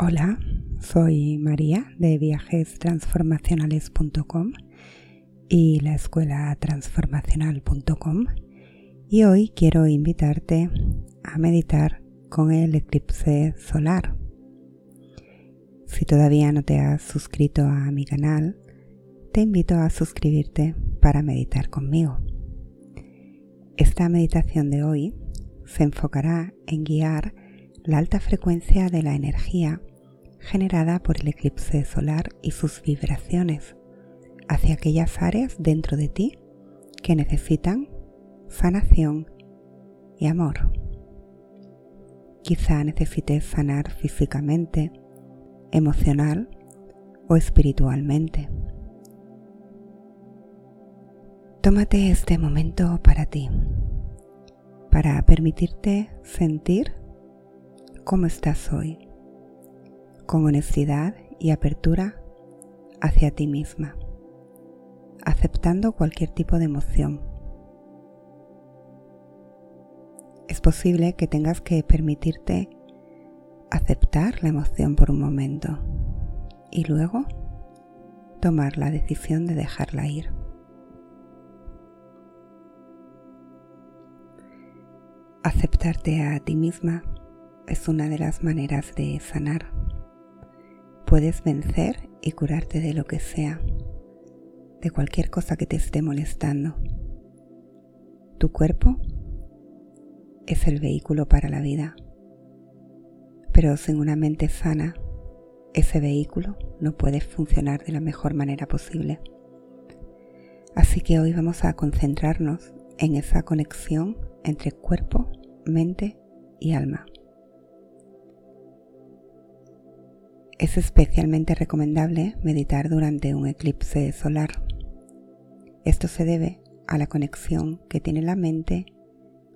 Hola, soy María de viajestransformacionales.com y la escuela transformacional.com y hoy quiero invitarte a meditar con el eclipse solar. Si todavía no te has suscrito a mi canal, te invito a suscribirte para meditar conmigo. Esta meditación de hoy se enfocará en guiar la alta frecuencia de la energía generada por el eclipse solar y sus vibraciones hacia aquellas áreas dentro de ti que necesitan sanación y amor. Quizá necesites sanar físicamente, emocional o espiritualmente. Tómate este momento para ti, para permitirte sentir cómo estás hoy con honestidad y apertura hacia ti misma, aceptando cualquier tipo de emoción. Es posible que tengas que permitirte aceptar la emoción por un momento y luego tomar la decisión de dejarla ir. Aceptarte a ti misma es una de las maneras de sanar Puedes vencer y curarte de lo que sea, de cualquier cosa que te esté molestando. Tu cuerpo es el vehículo para la vida, pero sin una mente sana, ese vehículo no puede funcionar de la mejor manera posible. Así que hoy vamos a concentrarnos en esa conexión entre cuerpo, mente y alma. Es especialmente recomendable meditar durante un eclipse solar. Esto se debe a la conexión que tiene la mente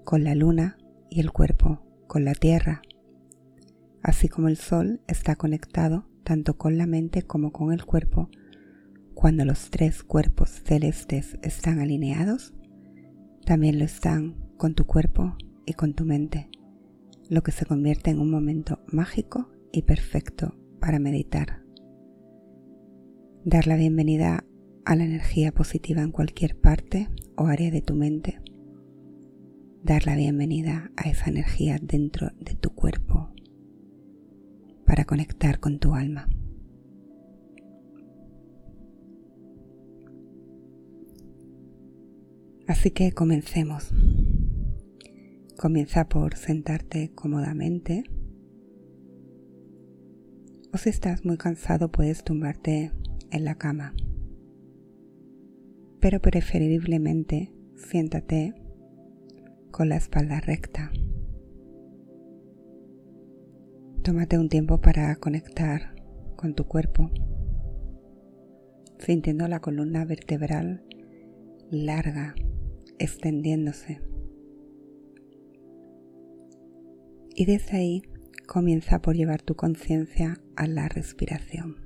con la luna y el cuerpo con la tierra, así como el sol está conectado tanto con la mente como con el cuerpo. Cuando los tres cuerpos celestes están alineados, también lo están con tu cuerpo y con tu mente, lo que se convierte en un momento mágico y perfecto para meditar. Dar la bienvenida a la energía positiva en cualquier parte o área de tu mente. Dar la bienvenida a esa energía dentro de tu cuerpo para conectar con tu alma. Así que comencemos. Comienza por sentarte cómodamente o si estás muy cansado puedes tumbarte en la cama. Pero preferiblemente siéntate con la espalda recta. Tómate un tiempo para conectar con tu cuerpo, sintiendo la columna vertebral larga, extendiéndose. Y desde ahí comienza por llevar tu conciencia a la respiración.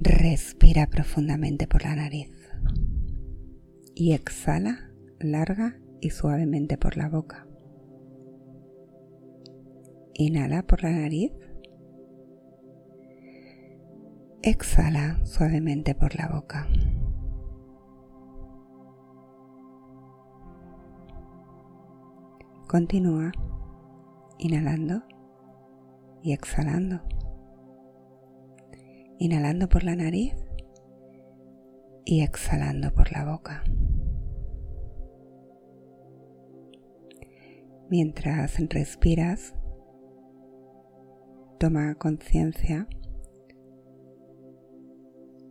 Respira profundamente por la nariz y exhala larga y suavemente por la boca. Inhala por la nariz. Exhala suavemente por la boca. Continúa inhalando y exhalando. Inhalando por la nariz y exhalando por la boca. Mientras respiras, toma conciencia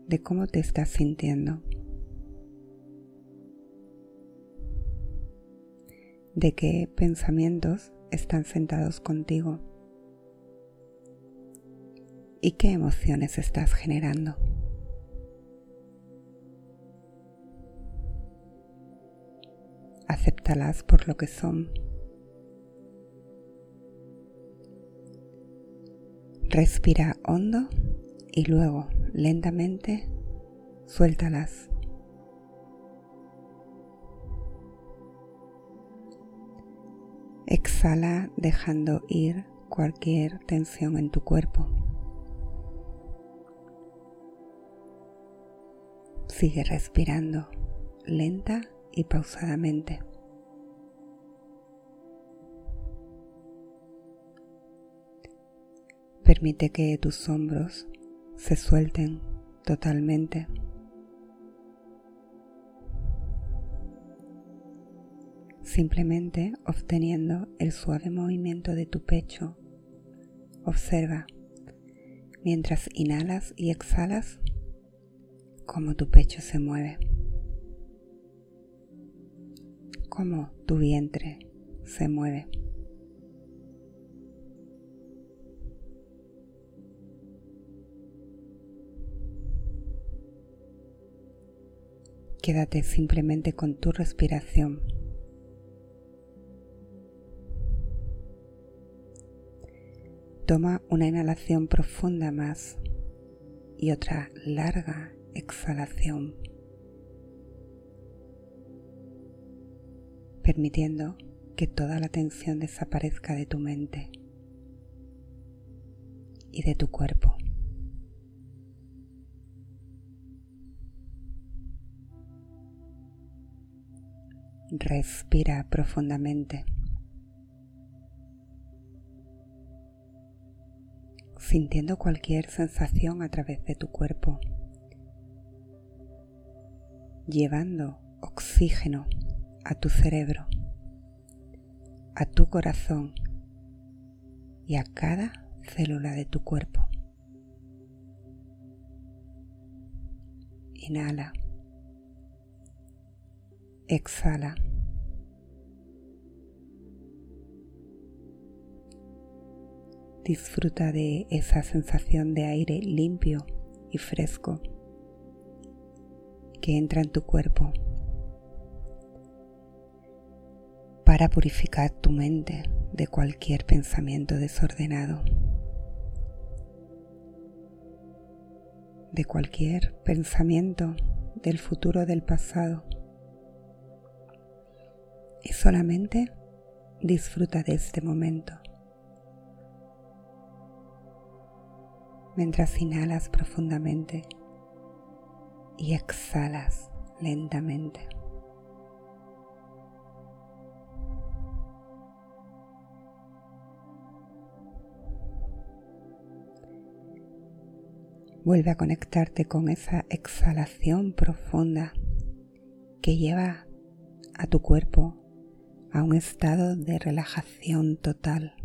de cómo te estás sintiendo, de qué pensamientos están sentados contigo y qué emociones estás generando. Acéptalas por lo que son. Respira hondo y luego lentamente suéltalas. Exhala dejando ir cualquier tensión en tu cuerpo. Sigue respirando lenta y pausadamente. Permite que tus hombros se suelten totalmente. Simplemente obteniendo el suave movimiento de tu pecho, observa mientras inhalas y exhalas cómo tu pecho se mueve, cómo tu vientre se mueve. Quédate simplemente con tu respiración. Toma una inhalación profunda más y otra larga exhalación, permitiendo que toda la tensión desaparezca de tu mente y de tu cuerpo. Respira profundamente. Sintiendo cualquier sensación a través de tu cuerpo. Llevando oxígeno a tu cerebro, a tu corazón y a cada célula de tu cuerpo. Inhala. Exhala. Disfruta de esa sensación de aire limpio y fresco que entra en tu cuerpo para purificar tu mente de cualquier pensamiento desordenado, de cualquier pensamiento del futuro del pasado y solamente disfruta de este momento. Mientras inhalas profundamente y exhalas lentamente. Vuelve a conectarte con esa exhalación profunda que lleva a tu cuerpo a un estado de relajación total,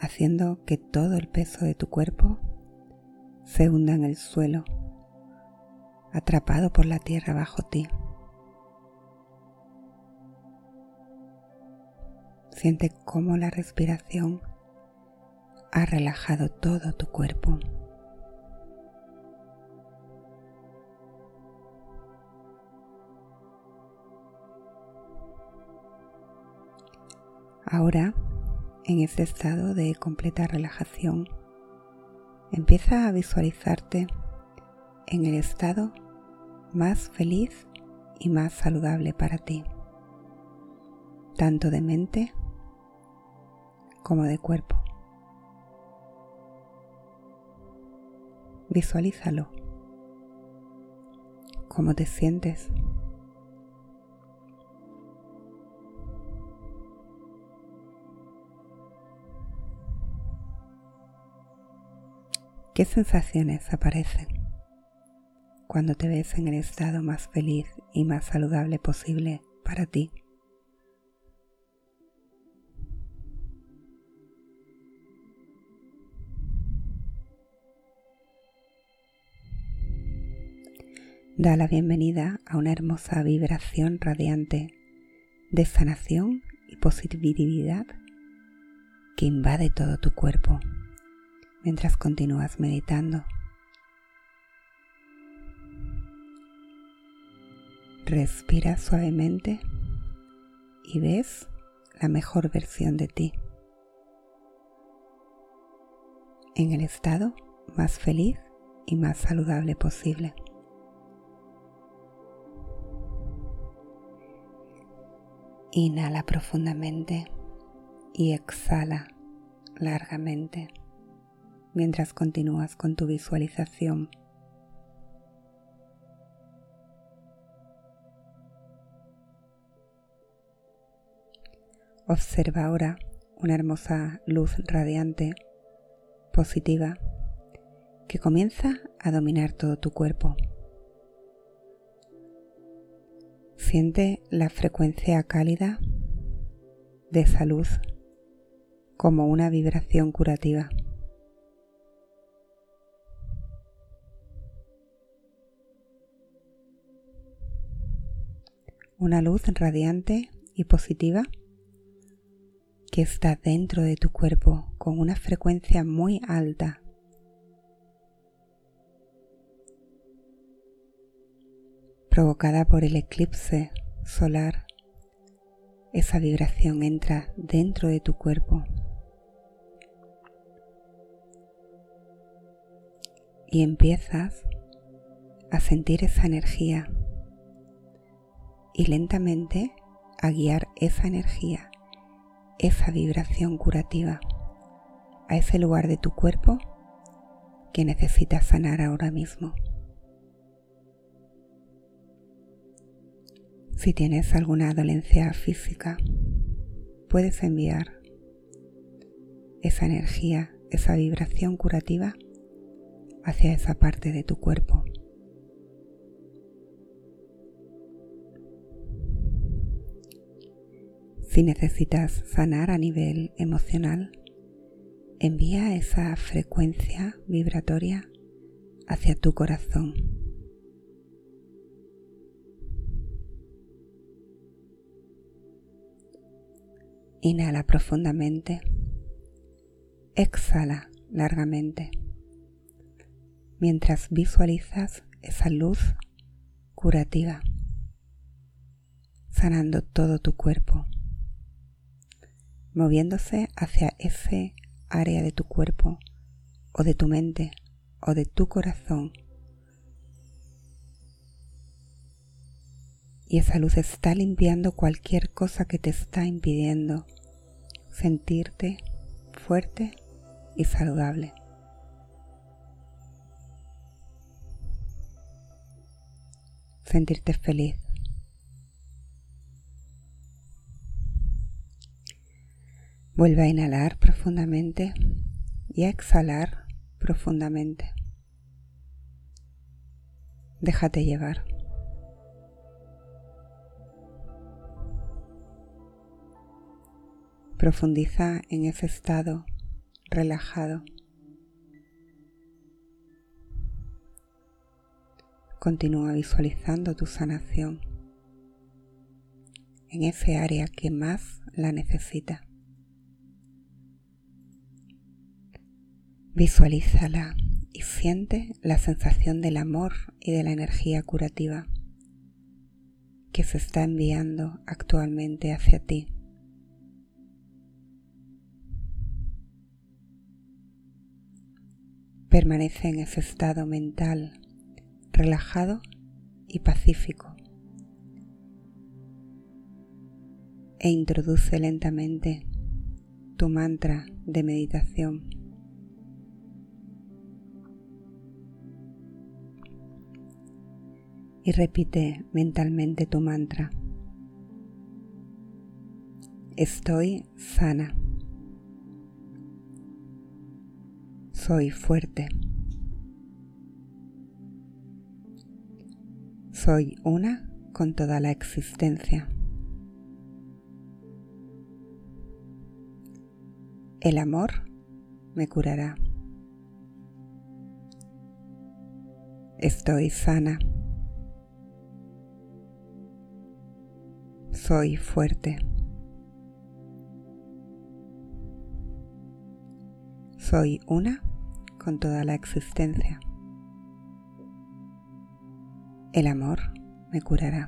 haciendo que todo el peso de tu cuerpo se hunda en el suelo, atrapado por la tierra bajo ti. Siente cómo la respiración ha relajado todo tu cuerpo. Ahora, en este estado de completa relajación, empieza a visualizarte en el estado más feliz y más saludable para ti, tanto de mente como de cuerpo. Visualízalo. ¿Cómo te sientes? ¿Qué sensaciones aparecen cuando te ves en el estado más feliz y más saludable posible para ti? Da la bienvenida a una hermosa vibración radiante de sanación y positividad que invade todo tu cuerpo mientras continúas meditando. Respira suavemente y ves la mejor versión de ti en el estado más feliz y más saludable posible. Inhala profundamente y exhala largamente mientras continúas con tu visualización. Observa ahora una hermosa luz radiante, positiva, que comienza a dominar todo tu cuerpo. Siente la frecuencia cálida de esa luz como una vibración curativa. Una luz radiante y positiva que está dentro de tu cuerpo con una frecuencia muy alta. provocada por el eclipse solar, esa vibración entra dentro de tu cuerpo y empiezas a sentir esa energía y lentamente a guiar esa energía esa vibración curativa a ese lugar de tu cuerpo que necesitas sanar ahora mismo. Si tienes alguna dolencia física, puedes enviar esa energía, esa vibración curativa hacia esa parte de tu cuerpo. Si necesitas sanar a nivel emocional, envía esa frecuencia vibratoria hacia tu corazón. Inhala profundamente. Exhala largamente mientras visualizas esa luz curativa sanando todo tu cuerpo moviéndose hacia ese área de tu cuerpo o de tu mente o de tu corazón. Y esa luz está limpiando cualquier cosa que te está impidiendo sentirte fuerte y saludable. Sentirte feliz. Vuelve a inhalar profundamente y a exhalar profundamente. Déjate llevar. Profundiza en ese estado relajado. Continúa visualizando tu sanación en ese área que más la necesita. Visualízala y siente la sensación del amor y de la energía curativa que se está enviando actualmente hacia ti. Permanece en ese estado mental relajado y pacífico e introduce lentamente tu mantra de meditación. Y repite mentalmente tu mantra. Estoy sana. Soy fuerte. Soy una con toda la existencia. El amor me curará. Estoy sana. Soy fuerte. Soy una con toda la existencia. El amor me curará.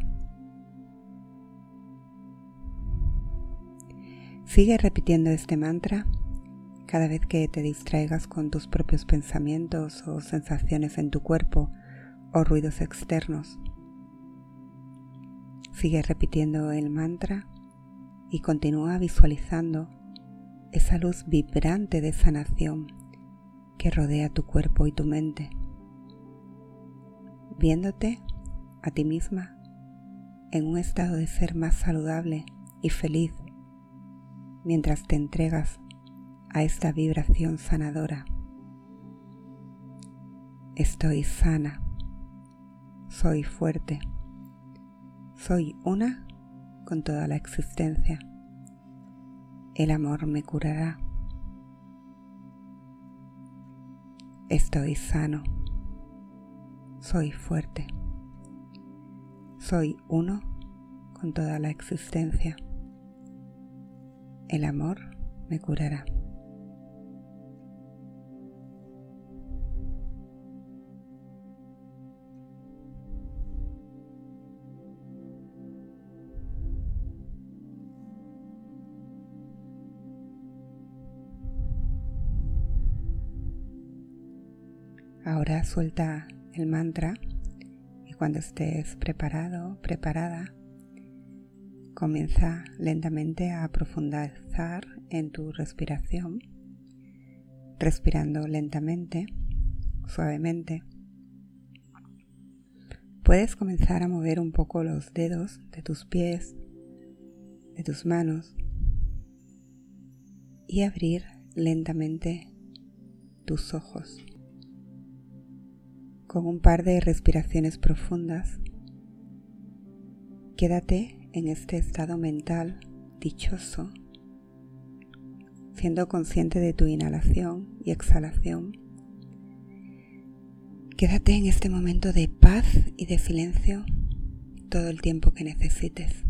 Sigue repitiendo este mantra cada vez que te distraigas con tus propios pensamientos o sensaciones en tu cuerpo o ruidos externos. Sigue repitiendo el mantra y continúa visualizando esa luz vibrante de sanación que rodea tu cuerpo y tu mente, viéndote a ti misma en un estado de ser más saludable y feliz mientras te entregas a esta vibración sanadora. Estoy sana, soy fuerte, soy una con toda la existencia. El amor me curará. Estoy sano, soy fuerte, soy uno con toda la existencia. El amor me curará. Ahora suelta el mantra y cuando estés preparado, preparada, comienza lentamente a profundizar en tu respiración, respirando lentamente, suavemente. Puedes comenzar a mover un poco los dedos de tus pies, de tus manos y abrir lentamente tus ojos con un par de respiraciones profundas. Quédate en este estado mental dichoso, siendo consciente de tu inhalación y exhalación. Quédate en este momento de paz y de silencio todo el tiempo que necesites.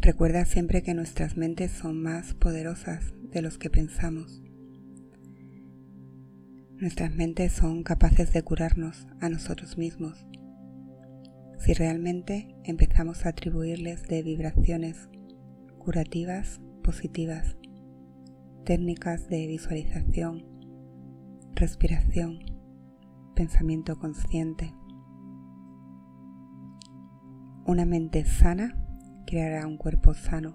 Recuerda siempre que nuestras mentes son más poderosas de los que pensamos Nuestras mentes son capaces de curarnos a nosotros mismos si realmente empezamos a atribuirles de vibraciones curativas positivas, técnicas de visualización, respiración, pensamiento consciente. Una mente sana creará un cuerpo sano.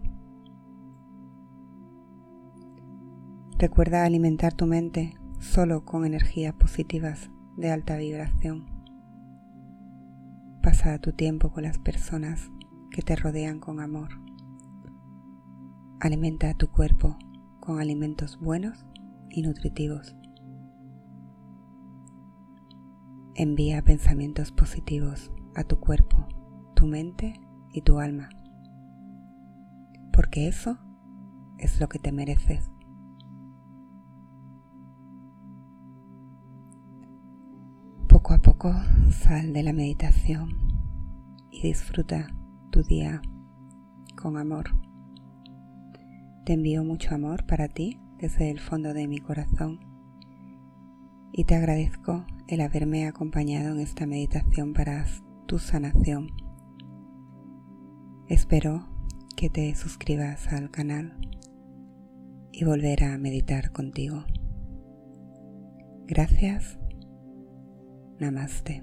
Recuerda alimentar tu mente solo con energías positivas de alta vibración. Pasa tu tiempo con las personas que te rodean con amor. Alimenta a tu cuerpo con alimentos buenos y nutritivos. Envía pensamientos positivos a tu cuerpo, tu mente y tu alma, porque eso es lo que te mereces. Sal de la meditación y disfruta tu día con amor. Te envío mucho amor para ti desde el fondo de mi corazón y te agradezco el haberme acompañado en esta meditación para tu sanación. Espero que te suscribas al canal y volver a meditar contigo. Gracias ناماسته